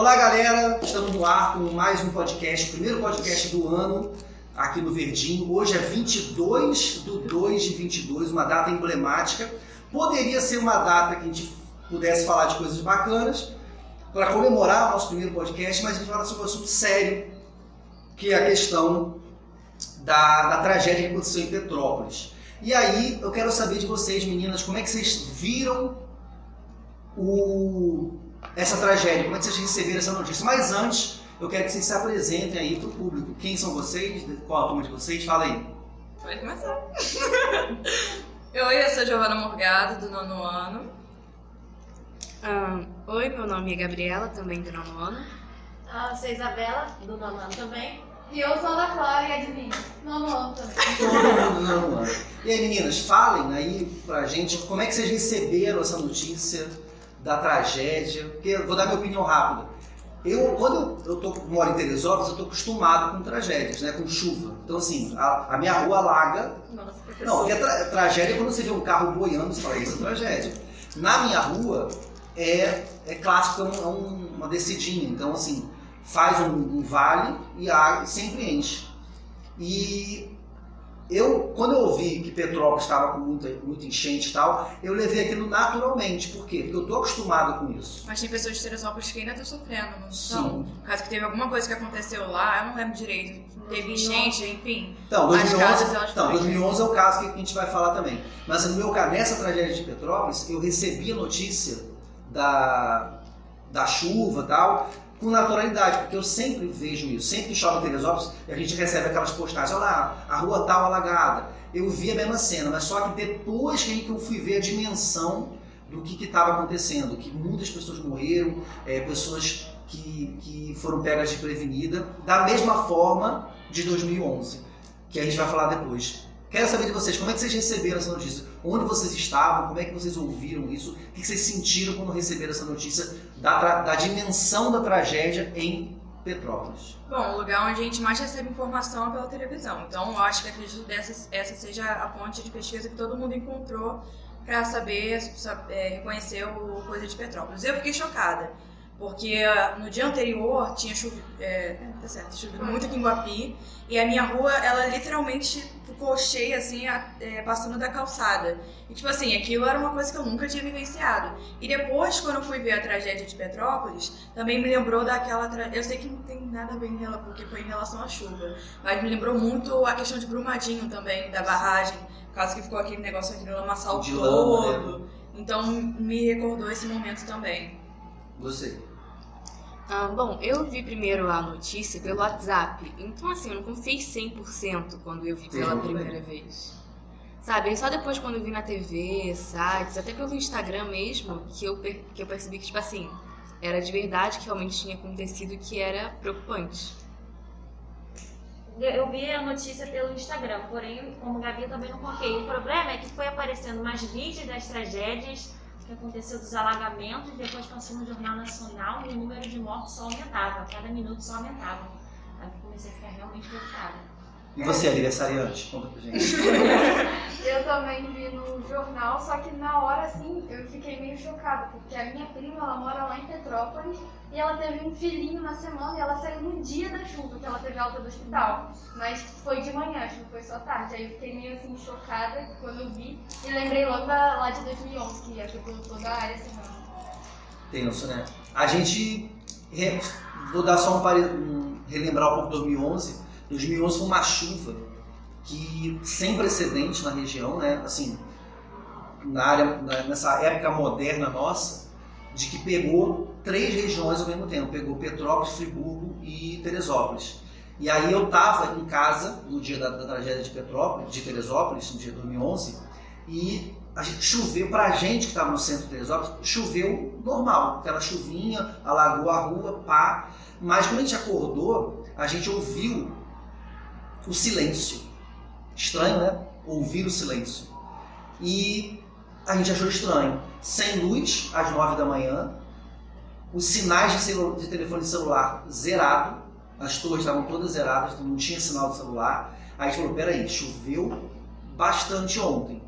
Olá, galera. Estamos no ar com mais um podcast, primeiro podcast do ano aqui no Verdinho. Hoje é 22 de 2 de 22, uma data emblemática. Poderia ser uma data que a gente pudesse falar de coisas bacanas para comemorar o nosso primeiro podcast, mas a gente vai falar sobre um assunto sério, que é a questão da, da tragédia que aconteceu em Petrópolis. E aí, eu quero saber de vocês, meninas, como é que vocês viram o, essa tragédia? Como é que vocês receberam essa notícia? Mas antes, eu quero que vocês se apresentem aí para o público. Quem são vocês? Qual a turma de vocês? Fala aí. Pode começar. Oi, eu sou Giovana Morgado, do nono ano. Ah, oi, meu nome é Gabriela, também do nono ano. Ah, sou Isabela, do nono ano também. E eu sou Ana Clara e adivinha, nono ano também. Todo mundo. E aí, meninas, falem aí pra gente como é que vocês receberam essa notícia da tragédia. Porque eu vou dar minha opinião rápida. Eu, quando eu, eu tô, moro em Teresópolis, eu tô acostumado com tragédias, né? Com chuva. Então, assim, a, a minha rua alaga. Nossa. Não, porque a tra- tragédia é quando você vê um carro boiando, você fala, isso é tragédia. Na minha rua, é, é clássico, é, um- é um- uma descidinha. Então, assim, faz um, um vale e a água sempre enche. E eu, quando eu ouvi que Petrópolis estava com muita, muita enchente e tal, eu levei aquilo naturalmente. Por quê? Porque eu tô acostumado com isso. Mas tem pessoas de Teresópolis que ainda estão sofrendo, não Sim. são? Por causa que teve alguma coisa que aconteceu lá, eu não lembro direito. Teve enchente, enfim. Então, As 2011, casas, então, foram 2011 é o caso que a gente vai falar também. Mas no meu caso, nessa tragédia de Petrópolis, eu recebi a notícia da, da chuva e tal, com naturalidade, porque eu sempre vejo isso. Sempre que chove em Teresópolis, a gente recebe aquelas postagens, olha lá, a rua tal alagada. Eu vi a mesma cena, mas só que depois que eu fui ver a dimensão do que estava acontecendo, que muitas pessoas morreram, é, pessoas que, que foram pegas desprevenida, da mesma forma de 2011, que a gente vai falar depois. Quero saber de vocês, como é que vocês receberam essa notícia? Onde vocês estavam? Como é que vocês ouviram isso? O que vocês sentiram quando receberam essa notícia da, da dimensão da tragédia em Petrópolis? Bom, o lugar onde a gente mais recebe informação é pela televisão. Então, eu acho que acredito que essa, seja a fonte de pesquisa que todo mundo encontrou para saber, sa- é, reconhecer o coisa de Petrópolis. Eu fiquei chocada, porque ah, no dia anterior tinha chovido, é, tá certo, chovido muito aqui em Guapi, e a minha rua, ela literalmente ficou cheia, assim, a- é, passando da calçada. E, tipo assim, aquilo era uma coisa que eu nunca tinha vivenciado. E depois, quando eu fui ver a tragédia de Petrópolis, também me lembrou daquela. Tra... Eu sei que não tem nada a ver em rela- porque foi em relação à chuva, mas me lembrou muito a questão de Brumadinho também, da barragem, causa que ficou aquele negócio aquele lamaçal De lama, né? todo. Então me recordou esse momento também. Você. Ah, bom, eu vi primeiro a notícia pelo WhatsApp, então assim, eu não confiei 100% quando eu vi pela Sim. primeira vez. Sabe, aí só depois quando eu vi na TV, sites, até pelo Instagram mesmo, que eu, per- que eu percebi que, tipo assim, era de verdade que realmente tinha acontecido e que era preocupante. Eu vi a notícia pelo Instagram, porém, como Gabi, eu também não confiei. O problema é que foi aparecendo mais vídeos das tragédias que aconteceu dos alagamentos, depois passou no Jornal Nacional e o número de mortos só aumentava, cada minuto só aumentava. Aí eu comecei a ficar realmente preocupada. E você, aniversariante? Conta pra gente. Eu também vi no jornal, só que na hora, assim, eu fiquei meio chocada, porque a minha prima, ela mora lá em Petrópolis, e ela teve um filhinho na semana, e ela saiu no dia da chuva, que ela teve alta do hospital. Mas foi de manhã, acho que foi só tarde. Aí eu fiquei meio, assim, chocada quando eu vi, e lembrei logo da, lá de 2011, que afetou toda a área semana. Tenso, né? A gente. Vou dar só um, um. relembrar um pouco 2011. 2011 foi uma chuva que sem precedente na região, né? Assim, na área, nessa época moderna nossa, de que pegou três regiões ao mesmo tempo. Pegou Petrópolis, Friburgo e Teresópolis. E aí eu tava em casa no dia da, da tragédia de Petrópolis, de Teresópolis, no dia de 2011, e a gente choveu pra gente que estava no centro de Teresópolis, choveu normal, aquela chuvinha, alagou a rua, pá. Mas quando a gente acordou, a gente ouviu o silêncio. Estranho, né? Ouvir o silêncio. E a gente achou estranho. Sem luz, às nove da manhã, os sinais de, de telefone celular zerado, as torres estavam todas zeradas, não tinha sinal de celular. Aí a gente falou, peraí, choveu bastante ontem.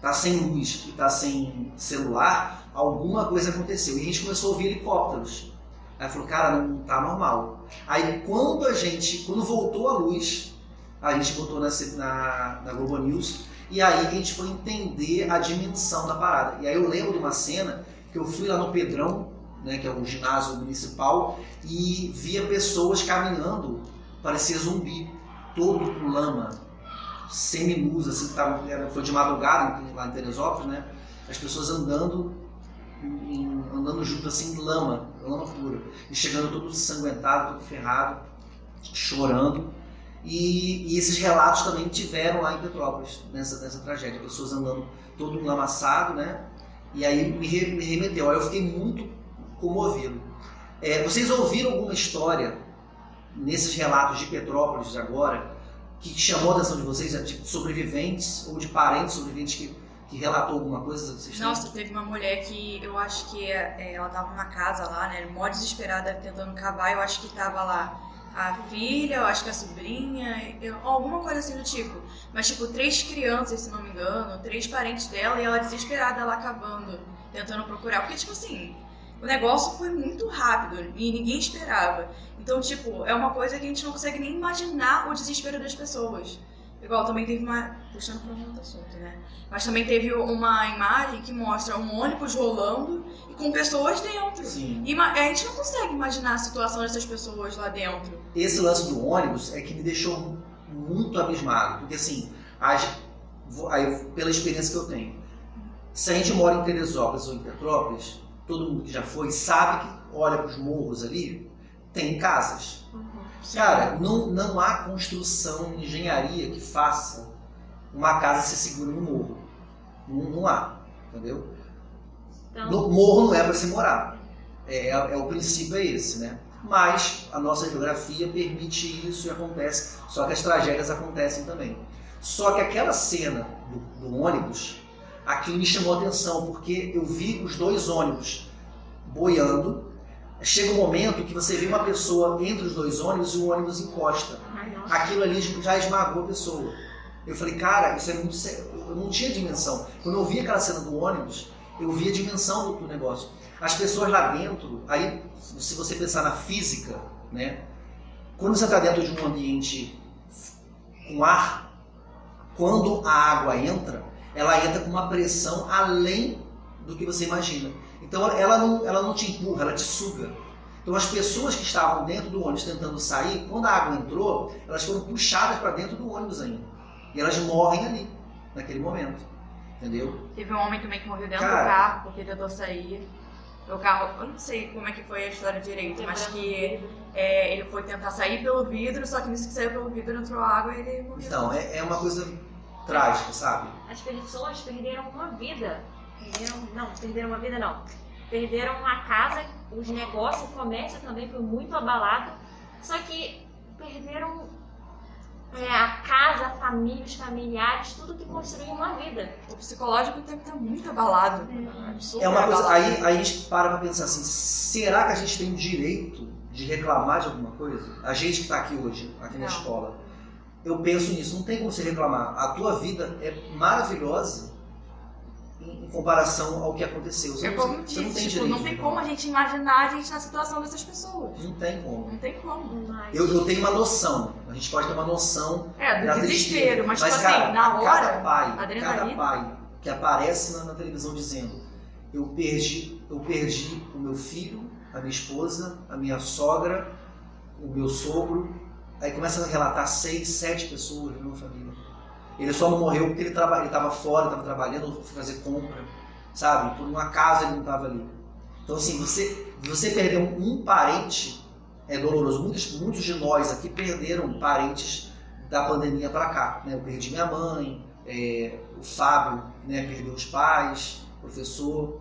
Tá sem luz e tá sem celular, alguma coisa aconteceu. E a gente começou a ouvir helicópteros. Aí falou, cara, não tá normal. Aí quando a gente, quando voltou a luz, a gente botou na, na, na Globo News, e aí a gente foi entender a dimensão da parada. E aí eu lembro de uma cena que eu fui lá no Pedrão, né, que é um ginásio municipal, e via pessoas caminhando, parecia zumbi, todo com lama, semi-nus, assim, que tava, foi de madrugada lá em Teresópolis, né? As pessoas andando, andando junto assim lama, lama pura, e chegando todo ensanguentado, todo ferrado, chorando. E, e, esses relatos também tiveram lá em Petrópolis, nessa, nessa tragédia, pessoas andando todo enlamaçado, né? E aí me, re, me remeteu. Aí eu fiquei muito comovido. É, vocês ouviram alguma história nesses relatos de Petrópolis agora que chamou a atenção de vocês, é, tipo, sobreviventes ou de parentes sobreviventes que, que relatou alguma coisa? Vocês Nossa, teve uma mulher que eu acho que é, ela estava numa casa lá, né, mó desesperada tentando cavar, eu acho que estava lá a filha, eu acho que a sobrinha, eu, alguma coisa assim do tipo. Mas, tipo, três crianças, se não me engano, três parentes dela e ela desesperada lá cavando, tentando procurar. Porque, tipo assim, o negócio foi muito rápido e ninguém esperava. Então, tipo, é uma coisa que a gente não consegue nem imaginar o desespero das pessoas. Igual também teve uma. Puxando para um outro assunto, né? Mas também teve uma imagem que mostra um ônibus rolando e com pessoas dentro. Sim. E a gente não consegue imaginar a situação dessas pessoas lá dentro. Esse lance do ônibus é que me deixou muito abismado. Porque assim, as, aí, pela experiência que eu tenho, se a gente mora em Teresópolis ou em Petrópolis, todo mundo que já foi sabe que olha para os morros ali, tem casas. Uhum. Cara, não, não há construção, engenharia que faça uma casa se segura no morro. Não, não há, entendeu? Então... No morro não é para se morar. É, é, é, o princípio é esse, né? Mas a nossa geografia permite isso e acontece. Só que as tragédias acontecem também. Só que aquela cena do, do ônibus, aquilo me chamou a atenção, porque eu vi os dois ônibus boiando chega um momento que você vê uma pessoa entre os dois ônibus e o ônibus encosta. Aquilo ali já esmagou a pessoa. Eu falei, cara, isso é muito sério. Eu não tinha dimensão. Quando eu vi aquela cena do ônibus, eu vi a dimensão do, do negócio. As pessoas lá dentro, aí, se você pensar na física, né? Quando você está dentro de um ambiente com ar, quando a água entra, ela entra com uma pressão além do que você imagina. Então ela não, ela não te empurra, ela te suga. Então as pessoas que estavam dentro do ônibus tentando sair, quando a água entrou, elas foram puxadas para dentro do ônibus ainda. E elas morrem ali, naquele momento. Entendeu? Teve um homem também que morreu dentro Cara, do carro porque tentou sair. O carro, eu não sei como é que foi a história direito, mas que é, ele foi tentar sair pelo vidro, só que nisso que saiu pelo vidro entrou água e ele morreu. Então, é, é uma coisa trágica, sabe? As pessoas perderam uma vida Perderam, não, perderam uma vida não. Perderam uma casa, os negócios, o comércio também foi muito abalado. Só que perderam é, a casa, a família, os familiares, tudo que construiu uma vida. O psicológico tem que estar muito abalado. É, é uma coisa, aí, aí a gente para pra pensar assim, será que a gente tem o direito de reclamar de alguma coisa? A gente que está aqui hoje, aqui na escola. Eu penso nisso, não tem como você reclamar. A tua vida é maravilhosa em comparação ao que aconteceu. Você, é como não, disse, não tem tipo, não tem como a gente imaginar a gente na situação dessas pessoas. Não tem como. Não tem como. Mas... Eu, eu tenho uma noção. A gente pode ter uma noção é, do da desespero, mas, mas tipo cara, assim, na hora, cada pai, cada pai que aparece na, na, televisão dizendo eu perdi, eu perdi o meu filho, a minha esposa, a minha sogra, o meu sogro, aí começa a relatar seis, sete pessoas na minha família ele só não morreu porque ele estava fora, estava trabalhando, foi fazer compra, sabe? Por um acaso ele não estava ali. Então, assim, você, você perdeu um parente é doloroso. Muitos, muitos de nós aqui perderam parentes da pandemia para cá. Né? Eu perdi minha mãe, é, o Fábio né, perdeu os pais, professor.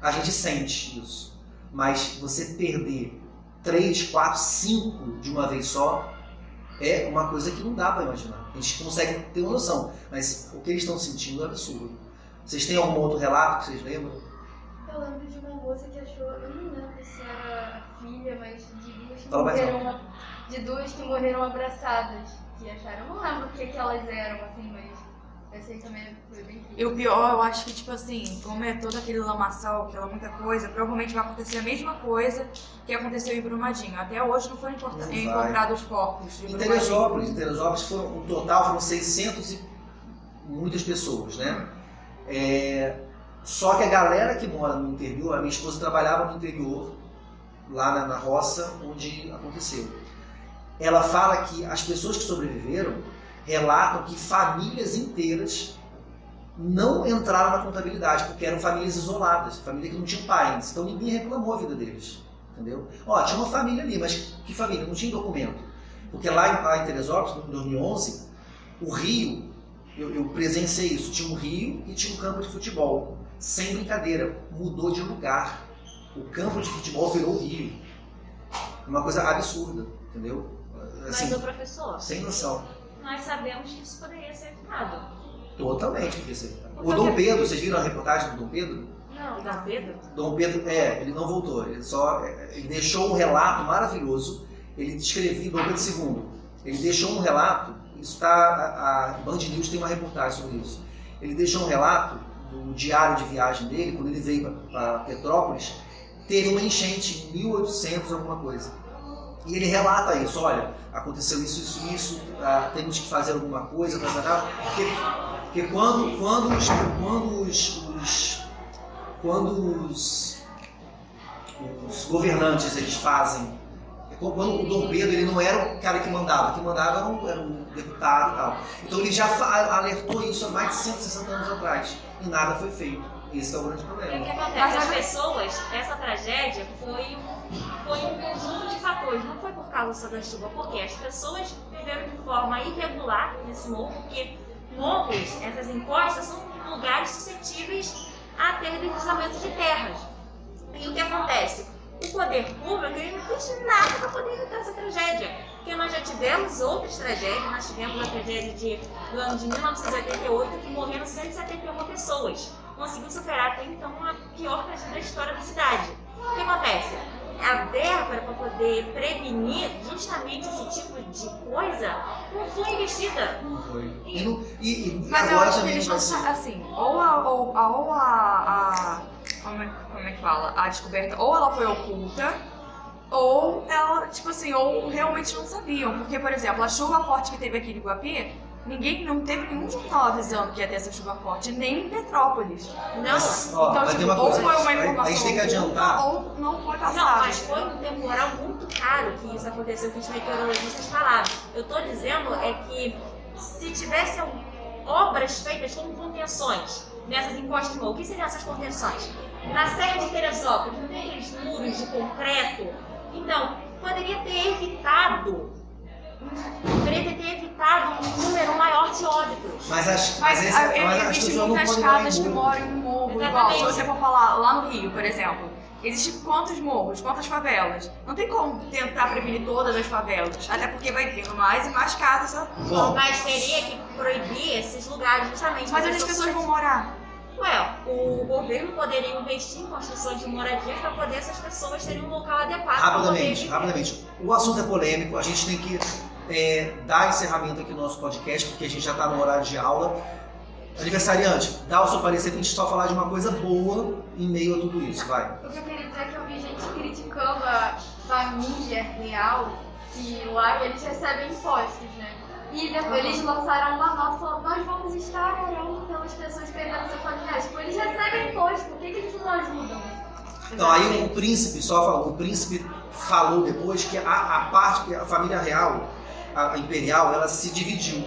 A gente sente isso. Mas você perder três, quatro, cinco de uma vez só é uma coisa que não dá para imaginar. A gente consegue ter uma noção, mas o que eles estão sentindo é absurdo. Vocês têm algum outro relato que vocês lembram? Eu lembro de uma moça que achou, eu não lembro se era filha, mas de duas que, Fala morreram, de duas que morreram abraçadas. Que acharam, eu não lembro o que, que elas eram, assim, mas Esse aí também foi bem. E o pior, eu acho que, tipo assim, como é todo aquele lamaçal, aquela muita coisa, provavelmente vai acontecer a mesma coisa que aconteceu em Brumadinho. Até hoje não foram encontrados os corpos de Em Brumadinho. Teresópolis, em Teresópolis foram, no total foram 600 e muitas pessoas, né? É, só que a galera que mora no interior, a minha esposa trabalhava no interior, lá na, na roça onde aconteceu. Ela fala que as pessoas que sobreviveram relatam que famílias inteiras não entraram na contabilidade, porque eram famílias isoladas, família que não tinha parentes. Então ninguém reclamou a vida deles. Entendeu? Ó, tinha uma família ali, mas que família? Não tinha documento. Porque lá em, lá em Teresópolis, em 2011, o Rio, eu, eu presenciei isso, tinha um rio e tinha um campo de futebol. Sem brincadeira, mudou de lugar. O campo de futebol virou rio. Uma coisa absurda, entendeu? Assim, Mas o professor, sem noção. Nós sabemos que isso poderia ser evitado. Totalmente podia ser evitado. O Dom Pedro, vocês viram a reportagem do Dom Pedro? Não, Dom Pedro? Dom Pedro, é, ele não voltou, ele só ele deixou um relato maravilhoso. Ele descrevia, Dom Pedro II, ele deixou um relato, isso está, a, a Band News tem uma reportagem sobre isso. Ele deixou um relato do diário de viagem dele, quando ele veio para Petrópolis, teve uma enchente em 1800 alguma coisa. E ele relata isso, olha, aconteceu isso, isso, isso, ah, temos que fazer alguma coisa, blá, blá, blá. porque, porque quando, quando, os, quando os, os quando os, os governantes eles fazem quando o Dom Pedro ele não era o cara que mandava, quem mandava era um, era um deputado e tal. Então ele já alertou isso há mais de 160 anos atrás e nada foi feito. Esse é o grande E o problema. que acontece? As pessoas, essa tragédia foi um, foi um conjunto de fatores, não foi por causa só da chuva, porque as pessoas viveram de forma irregular nesse morro, porque morros, essas encostas, são lugares suscetíveis a ter deslizamento de terras. E o que acontece? O poder público ele não fez nada para poder evitar essa tragédia. Porque nós já tivemos outras tragédias, nós tivemos a tragédia de, do ano de 1988, que morreram 171 pessoas. Conseguiu superar até então a pior tragédia da história da cidade. O que acontece? A verba para poder prevenir justamente esse tipo de coisa não foi investida. Não foi. E, não- e- e Mas eu agora acho que eles não assim, ou a, ou, a, ou a, a- como, é, que fala? A descoberta, ou ela foi oculta, ou ela, tipo assim, ou realmente não sabiam. Porque, por exemplo, a chuva forte que teve aqui em Iguape, ninguém, não teve nenhum jornal avisando que ia ter essa chuva forte, nem em Petrópolis. Não. Mas, ó, então, mas tipo, ou coisa, foi uma informação a gente tem que adiantar. ou não foi passada. Não, mas foi um temporal muito caro que isso aconteceu, que os meteorologistas falaram. Eu tô dizendo é que se tivessem obras feitas como contenções nessas encostas o que seriam essas contenções? Na Serra de Teresópolis, não tem aqueles muros de concreto? Então, poderia ter evitado, poderia ter evitado um número maior de óbitos. Mas as, Mas, mas, esse- a- mas as existem muitas casas que moram em morro. Igual, se você for falar lá no Rio, por exemplo, existem quantos morros, quantas favelas? Não tem como tentar prevenir todas as favelas. Até porque vai vindo mais e mais casas. Bom, Mas teria que proibir esses lugares justamente. Mas onde as pessoas vão morar? Ué, o governo poderia investir em construções de moradias para poder essas pessoas terem um local adequado. Rapidamente, rapidamente. O assunto é polêmico, a gente tem que é, dar encerramento aqui no nosso podcast, porque a gente já está no horário de aula. Aniversariante, dá o seu parecer pra gente só falar de uma coisa boa em meio a tudo isso, vai. O que eu queria dizer é que eu vi gente criticando a família real, que lá eles recebem impostos, né? E depois eles lançaram uma nota falando, nós vamos estar orando pelas pessoas perdendo seus familiares. Tipo, eles recebem imposto, por que, que eles não ajudam? Então, aí o príncipe só falou, o príncipe falou depois que a, a parte, a família real, a, imperial, ela se dividiu.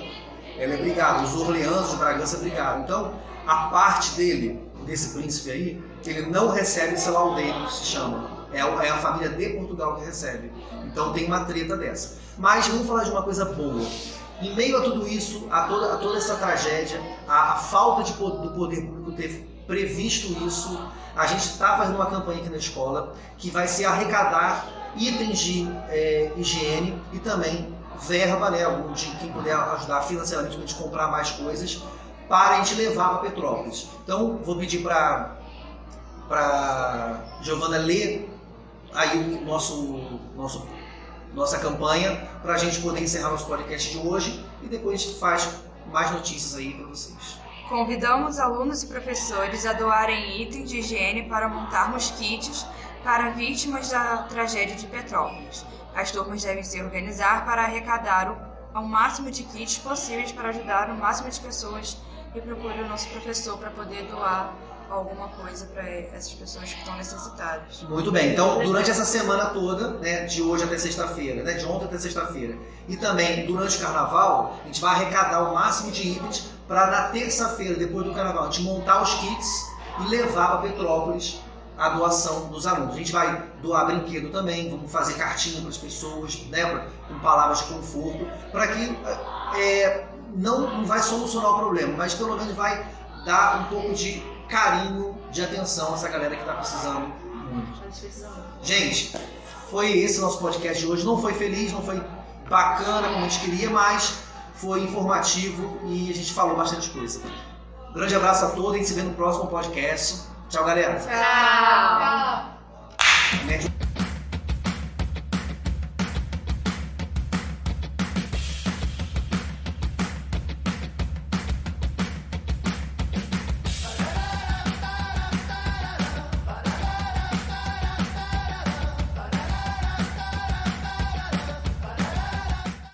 Ela é brigada, os Orleans de Bragança brigaram. Então, a parte dele, desse príncipe aí, ele não recebe esse laudêmio que se chama. É, é a família de Portugal que recebe. Então tem uma treta dessa. Mas vamos falar de uma coisa boa. Em meio a tudo isso, a toda, a toda essa tragédia, a, a falta de, do poder público ter previsto isso, a gente está fazendo uma campanha aqui na escola que vai ser arrecadar itens de é, higiene e também verba, né, de quem puder ajudar financeiramente para a gente comprar mais coisas para a gente levar para Petrópolis. Então, vou pedir para para Giovana ler aí o nosso, nosso nossa campanha para a gente poder encerrar nosso podcast de hoje e depois a gente faz mais notícias aí para vocês. Convidamos alunos e professores a doarem itens de higiene para montarmos kits para vítimas da tragédia de Petrópolis. As turmas devem se organizar para arrecadar o, o máximo de kits possíveis para ajudar o máximo de pessoas e procure o nosso professor para poder doar alguma coisa para essas pessoas que estão necessitadas. Muito bem, então durante essa semana toda, né, de hoje até sexta-feira, né, de ontem até sexta-feira, e também durante o carnaval, a gente vai arrecadar o máximo de itens para na terça-feira, depois do carnaval, a gente montar os kits e levar para Petrópolis a doação dos alunos. A gente vai doar brinquedo também, vamos fazer cartinha para as pessoas, né, com palavras de conforto, para que é, não, não vai solucionar o problema, mas pelo menos vai dar um pouco de carinho, de atenção a essa galera que está precisando muito. Gente, foi esse nosso podcast de hoje. Não foi feliz, não foi bacana como a gente queria, mas foi informativo e a gente falou bastante coisa. Um grande abraço a todos, a gente se vê no próximo podcast. Tchau, galera. Tchau. Tchau.